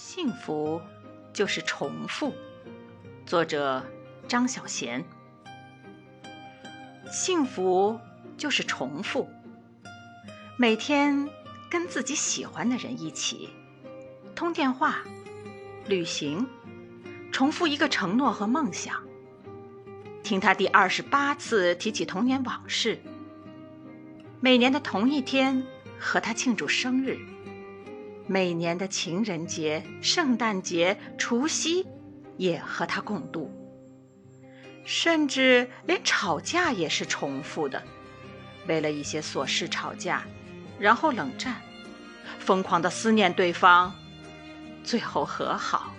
幸福就是重复。作者张小娴。幸福就是重复，每天跟自己喜欢的人一起通电话、旅行，重复一个承诺和梦想，听他第二十八次提起童年往事。每年的同一天和他庆祝生日。每年的情人节、圣诞节、除夕，也和他共度。甚至连吵架也是重复的，为了一些琐事吵架，然后冷战，疯狂的思念对方，最后和好。